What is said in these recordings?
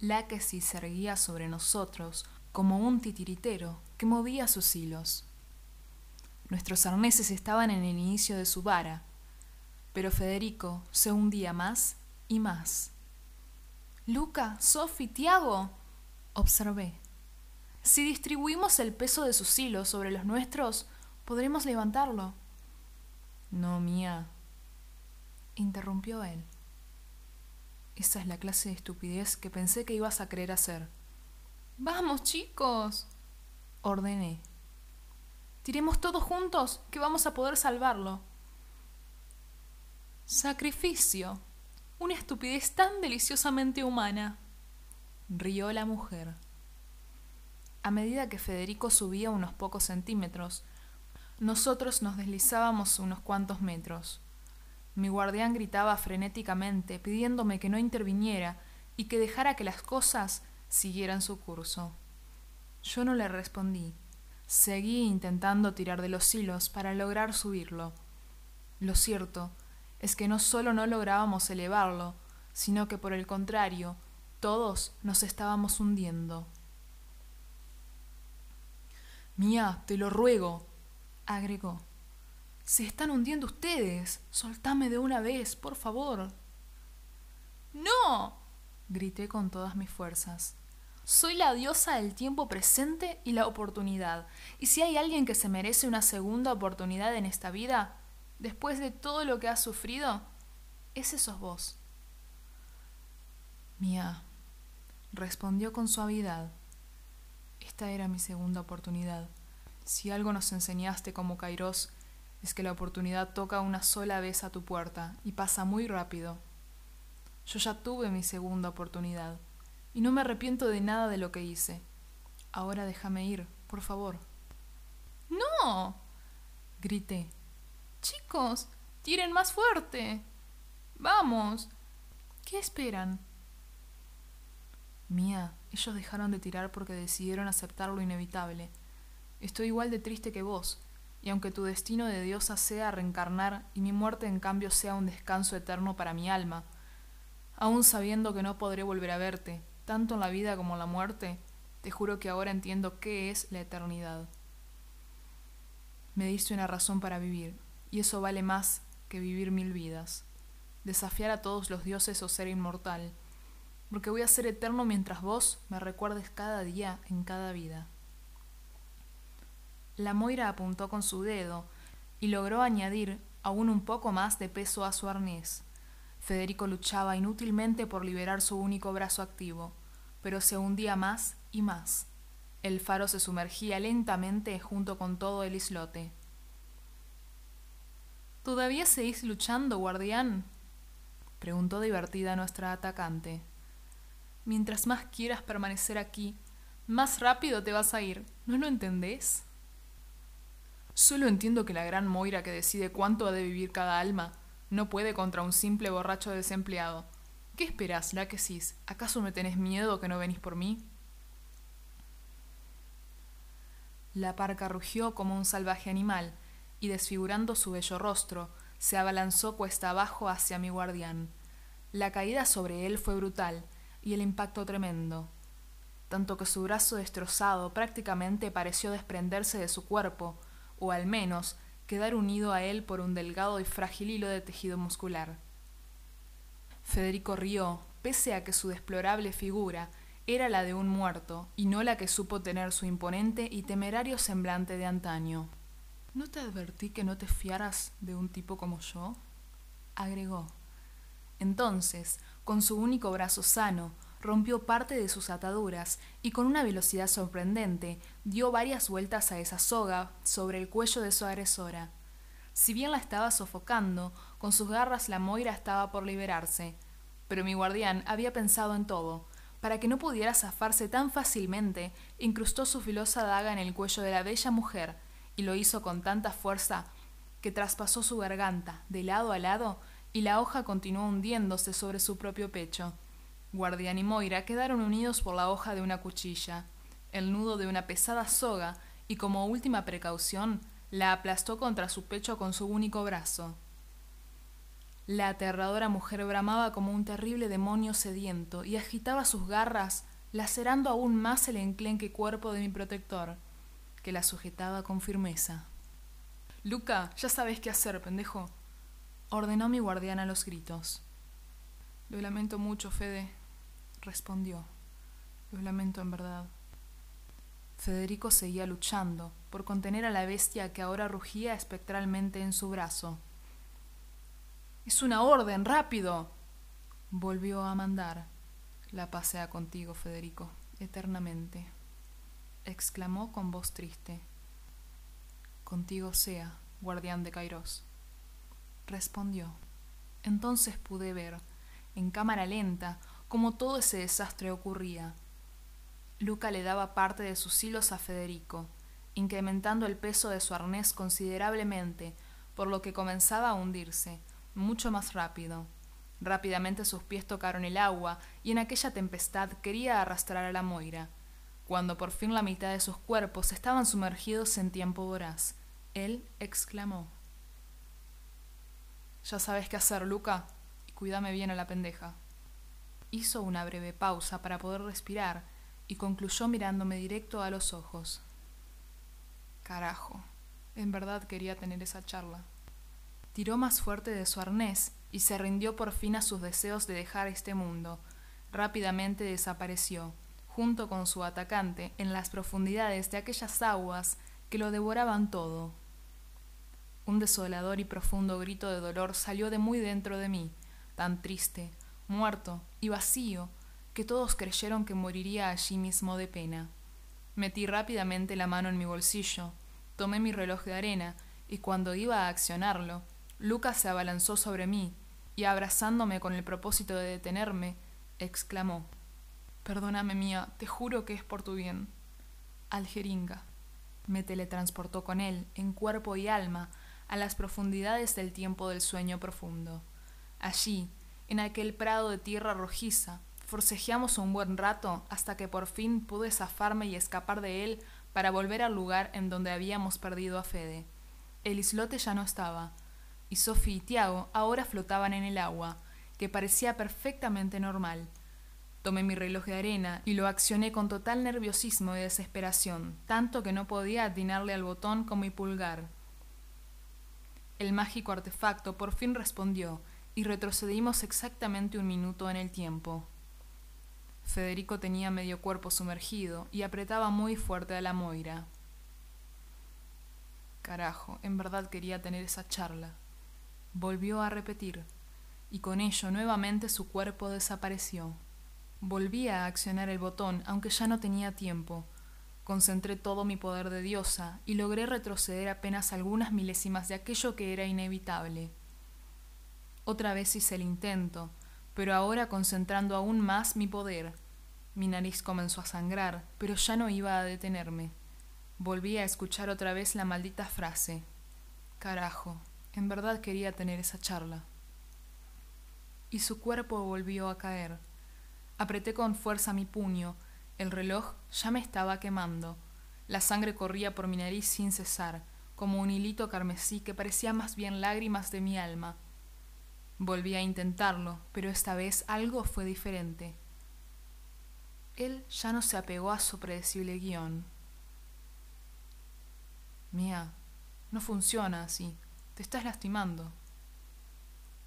la que se erguía sobre nosotros como un titiritero que movía sus hilos. Nuestros arneses estaban en el inicio de su vara, pero Federico se hundía más y más. Luca, Sophie, Tiago, observé. Si distribuimos el peso de sus hilos sobre los nuestros, podremos levantarlo. No, mía, interrumpió él. Esa es la clase de estupidez que pensé que ibas a querer hacer. Vamos, chicos, ordené. Tiremos todos juntos, que vamos a poder salvarlo. Sacrificio. Una estupidez tan deliciosamente humana. Rió la mujer. A medida que Federico subía unos pocos centímetros, nosotros nos deslizábamos unos cuantos metros. Mi guardián gritaba frenéticamente, pidiéndome que no interviniera y que dejara que las cosas siguieran su curso. Yo no le respondí. Seguí intentando tirar de los hilos para lograr subirlo. Lo cierto es que no solo no lográbamos elevarlo, sino que por el contrario, todos nos estábamos hundiendo. Mía, te lo ruego, agregó. Se están hundiendo ustedes. Soltame de una vez, por favor. No. grité con todas mis fuerzas. Soy la diosa del tiempo presente y la oportunidad. Y si hay alguien que se merece una segunda oportunidad en esta vida, después de todo lo que has sufrido, ese sos vos. Mía, respondió con suavidad. Esta era mi segunda oportunidad. Si algo nos enseñaste como Kairos es que la oportunidad toca una sola vez a tu puerta y pasa muy rápido. Yo ya tuve mi segunda oportunidad y no me arrepiento de nada de lo que hice. Ahora déjame ir, por favor. No. grité. Chicos, tiren más fuerte. Vamos. ¿Qué esperan? Mía, ellos dejaron de tirar porque decidieron aceptar lo inevitable. Estoy igual de triste que vos, y aunque tu destino de diosa sea reencarnar y mi muerte en cambio sea un descanso eterno para mi alma, aun sabiendo que no podré volver a verte, tanto en la vida como en la muerte, te juro que ahora entiendo qué es la eternidad. Me diste una razón para vivir, y eso vale más que vivir mil vidas. Desafiar a todos los dioses o ser inmortal, porque voy a ser eterno mientras vos me recuerdes cada día en cada vida. La Moira apuntó con su dedo y logró añadir aún un poco más de peso a su arnés. Federico luchaba inútilmente por liberar su único brazo activo, pero se hundía más y más. El faro se sumergía lentamente junto con todo el islote. ¿Todavía seguís luchando, guardián? preguntó divertida nuestra atacante. Mientras más quieras permanecer aquí, más rápido te vas a ir. ¿No lo entendés? Solo entiendo que la gran Moira que decide cuánto ha de vivir cada alma no puede contra un simple borracho desempleado. ¿Qué esperas, Láquesis? ¿Acaso me tenés miedo que no venís por mí? La parca rugió como un salvaje animal, y desfigurando su bello rostro, se abalanzó cuesta abajo hacia mi guardián. La caída sobre él fue brutal, y el impacto tremendo, tanto que su brazo destrozado prácticamente pareció desprenderse de su cuerpo, o al menos quedar unido a él por un delgado y frágil hilo de tejido muscular. Federico rió, pese a que su deplorable figura era la de un muerto y no la que supo tener su imponente y temerario semblante de antaño. ¿No te advertí que no te fiaras de un tipo como yo? agregó. Entonces, con su único brazo sano, rompió parte de sus ataduras y con una velocidad sorprendente dio varias vueltas a esa soga sobre el cuello de su agresora. Si bien la estaba sofocando, con sus garras la Moira estaba por liberarse. Pero mi guardián había pensado en todo. Para que no pudiera zafarse tan fácilmente, incrustó su filosa daga en el cuello de la bella mujer, y lo hizo con tanta fuerza que traspasó su garganta de lado a lado y la hoja continuó hundiéndose sobre su propio pecho. Guardián y Moira quedaron unidos por la hoja de una cuchilla, el nudo de una pesada soga, y como última precaución, la aplastó contra su pecho con su único brazo. La aterradora mujer bramaba como un terrible demonio sediento y agitaba sus garras, lacerando aún más el enclenque cuerpo de mi protector, que la sujetaba con firmeza. Luca, ya sabes qué hacer, pendejo, ordenó mi guardián a los gritos. Lo lamento mucho, Fede, respondió. Lo lamento en verdad. Federico seguía luchando por contener a la bestia que ahora rugía espectralmente en su brazo. Es una orden, rápido. Volvió a mandar. La pasea contigo, Federico, eternamente. exclamó con voz triste. Contigo sea, guardián de Kairos. Respondió. Entonces pude ver, en cámara lenta, cómo todo ese desastre ocurría. Luca le daba parte de sus hilos a Federico, incrementando el peso de su arnés considerablemente, por lo que comenzaba a hundirse, mucho más rápido. Rápidamente sus pies tocaron el agua y en aquella tempestad quería arrastrar a la Moira. Cuando por fin la mitad de sus cuerpos estaban sumergidos en tiempo voraz, él exclamó: Ya sabes qué hacer, Luca, y cuídame bien a la pendeja. Hizo una breve pausa para poder respirar y concluyó mirándome directo a los ojos. Carajo, en verdad quería tener esa charla tiró más fuerte de su arnés y se rindió por fin a sus deseos de dejar este mundo. Rápidamente desapareció, junto con su atacante, en las profundidades de aquellas aguas que lo devoraban todo. Un desolador y profundo grito de dolor salió de muy dentro de mí, tan triste, muerto vacío, que todos creyeron que moriría allí mismo de pena. Metí rápidamente la mano en mi bolsillo, tomé mi reloj de arena y cuando iba a accionarlo, Lucas se abalanzó sobre mí y abrazándome con el propósito de detenerme, exclamó Perdóname mía, te juro que es por tu bien. Aljeringa. Me teletransportó con él, en cuerpo y alma, a las profundidades del tiempo del sueño profundo. Allí, en aquel prado de tierra rojiza, forcejeamos un buen rato hasta que por fin pude zafarme y escapar de él para volver al lugar en donde habíamos perdido a Fede. El islote ya no estaba, y Sophie y Tiago ahora flotaban en el agua, que parecía perfectamente normal. Tomé mi reloj de arena y lo accioné con total nerviosismo y desesperación, tanto que no podía atinarle al botón con mi pulgar. El mágico artefacto por fin respondió, y retrocedimos exactamente un minuto en el tiempo. Federico tenía medio cuerpo sumergido y apretaba muy fuerte a la Moira. Carajo, en verdad quería tener esa charla volvió a repetir, y con ello nuevamente su cuerpo desapareció. Volví a accionar el botón, aunque ya no tenía tiempo. Concentré todo mi poder de diosa y logré retroceder apenas algunas milésimas de aquello que era inevitable. Otra vez hice el intento, pero ahora concentrando aún más mi poder. Mi nariz comenzó a sangrar, pero ya no iba a detenerme. Volví a escuchar otra vez la maldita frase. Carajo, en verdad quería tener esa charla. Y su cuerpo volvió a caer. Apreté con fuerza mi puño. El reloj ya me estaba quemando. La sangre corría por mi nariz sin cesar, como un hilito carmesí que parecía más bien lágrimas de mi alma. Volví a intentarlo, pero esta vez algo fue diferente. Él ya no se apegó a su predecible guion. Mía, no funciona así. Te estás lastimando.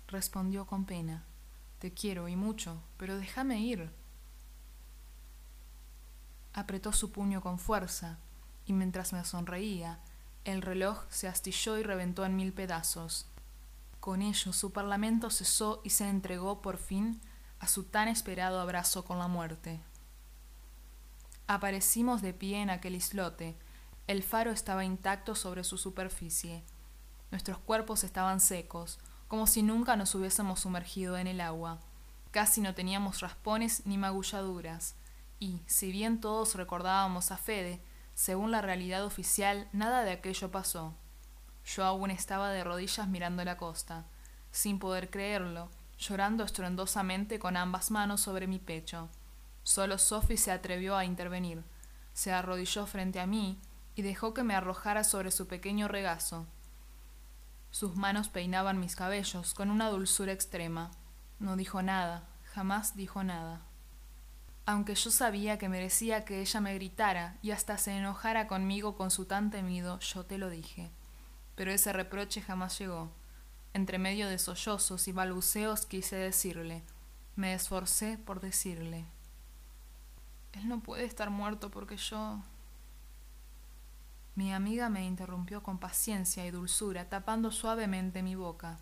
Respondió con pena. Te quiero y mucho, pero déjame ir. Apretó su puño con fuerza, y mientras me sonreía, el reloj se astilló y reventó en mil pedazos. Con ello su parlamento cesó y se entregó por fin a su tan esperado abrazo con la muerte. Aparecimos de pie en aquel islote, el faro estaba intacto sobre su superficie, Nuestros cuerpos estaban secos, como si nunca nos hubiésemos sumergido en el agua. Casi no teníamos raspones ni magulladuras, y, si bien todos recordábamos a Fede, según la realidad oficial, nada de aquello pasó. Yo aún estaba de rodillas mirando la costa, sin poder creerlo, llorando estruendosamente con ambas manos sobre mi pecho. Solo Sophie se atrevió a intervenir. Se arrodilló frente a mí y dejó que me arrojara sobre su pequeño regazo. Sus manos peinaban mis cabellos con una dulzura extrema. No dijo nada, jamás dijo nada. Aunque yo sabía que merecía que ella me gritara y hasta se enojara conmigo con su tan temido, yo te lo dije. Pero ese reproche jamás llegó. Entre medio de sollozos y balbuceos quise decirle, me esforcé por decirle. Él no puede estar muerto porque yo... Mi amiga me interrumpió con paciencia y dulzura, tapando suavemente mi boca.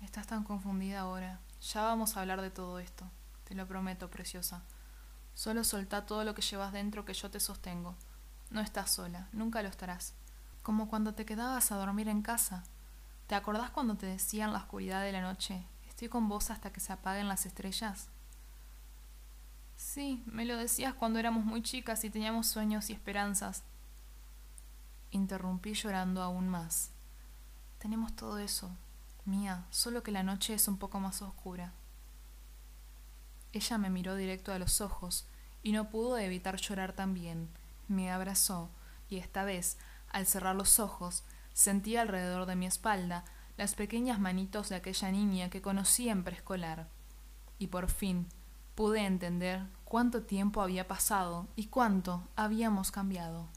Estás tan confundida ahora. Ya vamos a hablar de todo esto. Te lo prometo, preciosa. Solo soltá todo lo que llevas dentro que yo te sostengo. No estás sola, nunca lo estarás. Como cuando te quedabas a dormir en casa. ¿Te acordás cuando te decía en la oscuridad de la noche, estoy con vos hasta que se apaguen las estrellas? Sí, me lo decías cuando éramos muy chicas y teníamos sueños y esperanzas. Interrumpí llorando aún más. Tenemos todo eso, mía, solo que la noche es un poco más oscura. Ella me miró directo a los ojos y no pudo evitar llorar también. Me abrazó y esta vez, al cerrar los ojos, sentí alrededor de mi espalda las pequeñas manitos de aquella niña que conocí en preescolar. Y por fin pude entender cuánto tiempo había pasado y cuánto habíamos cambiado.